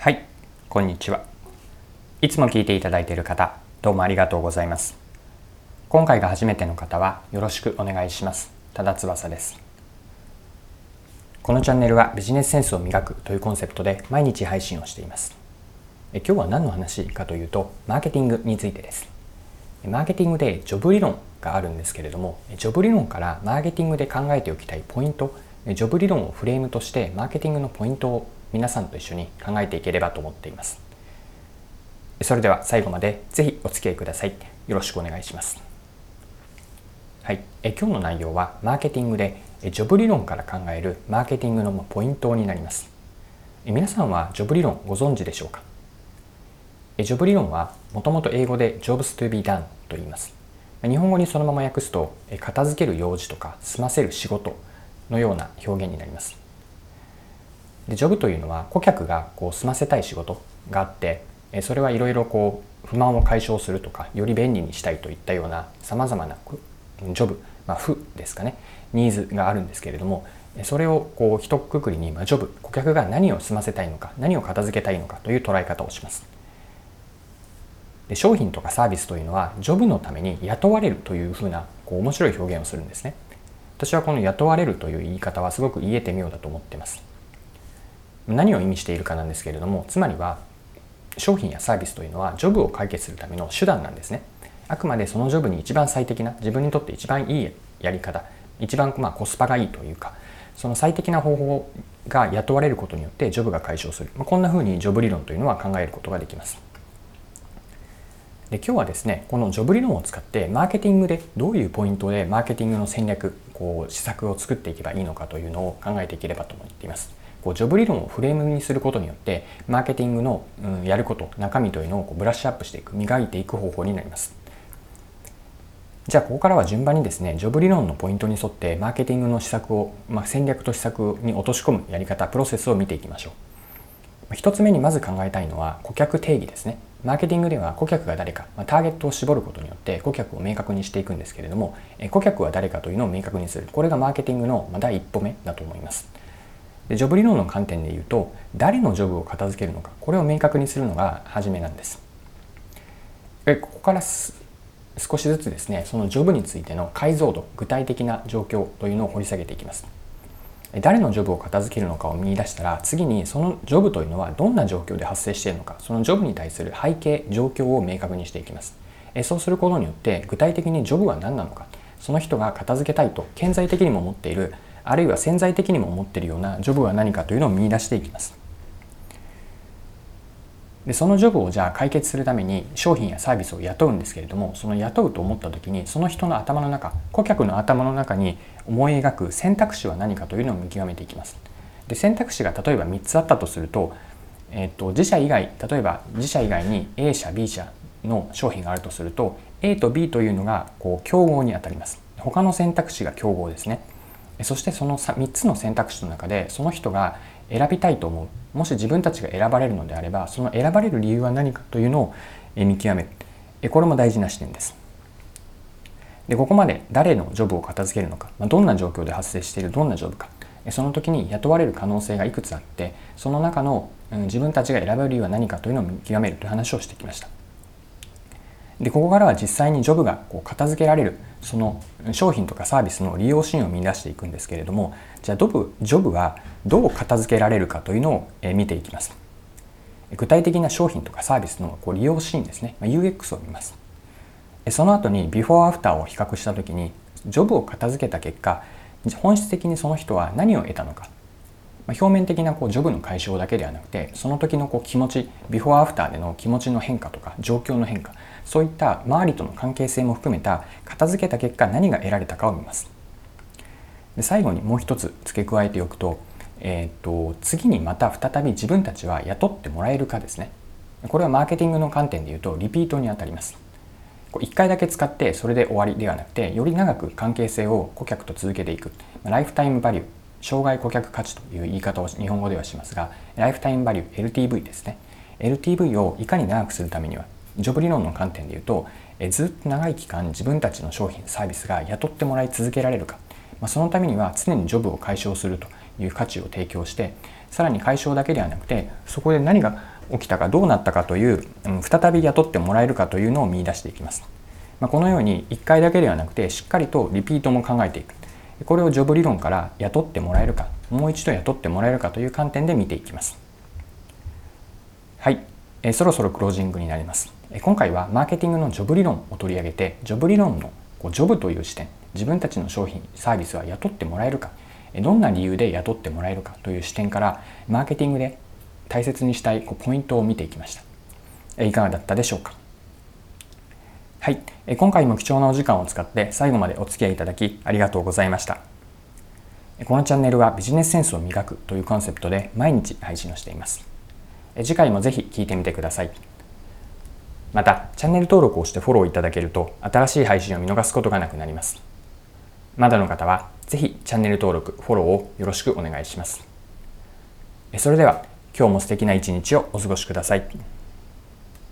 はいこんにちは。いつも聞いていただいている方どうもありがとうございます。今回が初めての方はよろしくお願いします。多田翼です。このチャンネルはビジネスセンスを磨くというコンセプトで毎日配信をしています。え今日は何の話かというとマーケティングについてです。マーケティングでジョブ理論があるんですけれどもジョブ理論からマーケティングで考えておきたいポイントジョブ理論をフレームとしてマーケティングのポイントを皆さんと一緒に考えていければと思っています。それでは最後までぜひお付き合いください。よろしくお願いします。はい。え今日の内容はマーケティングでジョブ理論から考えるマーケティングのポイントになります。皆さんはジョブ理論ご存知でしょうか？ジョブ理論はもともと英語で jobs to be done と言います。日本語にそのまま訳すと片付ける用事とか済ませる仕事のような表現になります。でジョブというのは顧客がこう済ませたい仕事があってそれはいろいろこう不満を解消するとかより便利にしたいといったようなさまざまなジョブ、まあ、負ですかねニーズがあるんですけれどもそれをこう一括りに、まあ、ジョブ顧客が何を済ませたいのか何を片付けたいのかという捉え方をします。で商品とかサービスというのはジョブのために雇われるというふうなこう面白い表現をするんですね。私はこの雇われるという言い方はすごく言えて妙だと思ってます。何を意味しているかなんですけれどもつまりは商品やサービスというのはジョブを解決するための手段なんですね。あくまでそのジョブに一番最適な自分にとって一番いいやり方一番まコスパがいいというかその最適な方法が雇われることによってジョブが解消する、まあ、こんなふうにジョブ理論というのは考えることができます。で今日はですねこのジョブ理論を使ってマーケティングでどういうポイントでマーケティングの戦略こう施策を作っていけばいいのかというのを考えていければと思っています。こうジョブ理論をフレームにすることによってマーケティングの、うん、やること中身というのをこうブラッシュアップしていく磨いていく方法になります。じゃあここからは順番にですねジョブ理論のポイントに沿ってマーケティングの施策を、まあ、戦略と施策に落とし込むやり方プロセスを見ていきましょう。1つ目にまず考えたいのは顧客定義ですね。マーケティングでは顧客が誰か、ま、ターゲットを絞ることによって顧客を明確にしていくんですけれども顧客は誰かというのを明確にする。これがマーケティングの第一歩目だと思います。でジョブ理論の観点で言うと誰のジョブを片付けるのかこれを明確にするのが初めなんです。ここから少しずつですねそのジョブについての解像度具体的な状況というのを掘り下げていきます。誰のジョブを片付けるのかを見出したら次にそのジョブというのはどんな状況で発生しているのかそのジョブに対する背景状況を明確にしていきます。そうすることによって具体的にジョブは何なのかその人が片付けたいと顕在的にも思っているあるいは潜在的にも思っているようなジョブは何かというのを見出していきます。でそのジョブをじゃあ解決するために商品やサービスを雇うんですけれどもその雇うと思った時にその人の頭の中顧客の頭の中に思い描く選択肢は何かというのを見極めていきます。で選択肢が例えば3つあったとすると,、えーと、自社以外例えば自社以外に A 社 B 社の商品があるとすると A と B というのがこう競合にあたります。他の選択肢が競合ですね。そしてその3つの選択肢の中でその人が選びたいと思う。もし自分たちが選ばれるのであればその選ばれる理由は何かというのを見極める。これも大事な視点です。でここまで誰のジョブを片付けるのか、ま、どんな状況で発生しているどんなジョブか。その時に雇われる可能性がいくつあってその中の、自分たちが選べる理由は何かというのを見極めるという話をしてきました。でここからは実際にジョブがこう片付けられるその商品とかサービスの利用シーンを見出していくんですけれどもじゃあジョブジョブはどう片付けられるかというのを見ていきます。具体的な商品とかサービスのこう利用シーンですね。UX を見ます。その後にビフォーアフターを比較した時にジョブを片付けた結果本質的にその人は何を得たのか。表面的なこうジョブの解消だけではなくてその時のこう気持ちビフォーアフターでの気持ちの変化とか状況の変化そういった周りとの関係性も含めた片付けた結果何が得られたかを見ます。で最後にもう一つ付け加えておくと,、えーと、次にまた再び自分たちは雇ってもらえるかですね。これはマーケティングの観点で言うとリピートにあたります。1回だけ使ってそれで終わりではなくてより長く関係性を顧客と続けていく。ライフタイムバリュー障害顧客価値という言い方を日本語ではしますがライフタイムバリュー LTV ですね。LTV をいかに長くするためにはジョブ理論の観点で言うとえずっと長い期間自分たちの商品サービスが雇ってもらい続けられるか、まあ、そのためには常にジョブを解消するという価値を提供してさらに解消だけではなくてそこで何が起きたかどうなったかという、うん、再び雇ってもらえるかというのを見出していきます、まあ、このように1回だけではなくてしっかりとリピートも考えていく。これをジョブ理論から雇ってもらえるかもう一度雇ってもらえるかという観点で見ていきます。はい、えそろそろクロージングになります。え今回はマーケティングのジョブ理論を取り上げてジョブ理論のこうジョブという視点自分たちの商品サービスは雇ってもらえるかどんな理由で雇ってもらえるかという視点からマーケティングで大切にしたいこうポイントを見ていきました。いかがだったでしょうか？はい。今回も貴重なお時間を使って最後までお付き合いいただきありがとうございました。このチャンネルはビジネスセンスを磨くというコンセプトで毎日配信をしています。次回もぜひ聴いてみてください。またチャンネル登録をしてフォローいただけると新しい配信を見逃すことがなくなります。まだの方はぜひチャンネル登録フォローをよろしくお願いします。それでは今日も素敵な一日をお過ごしください。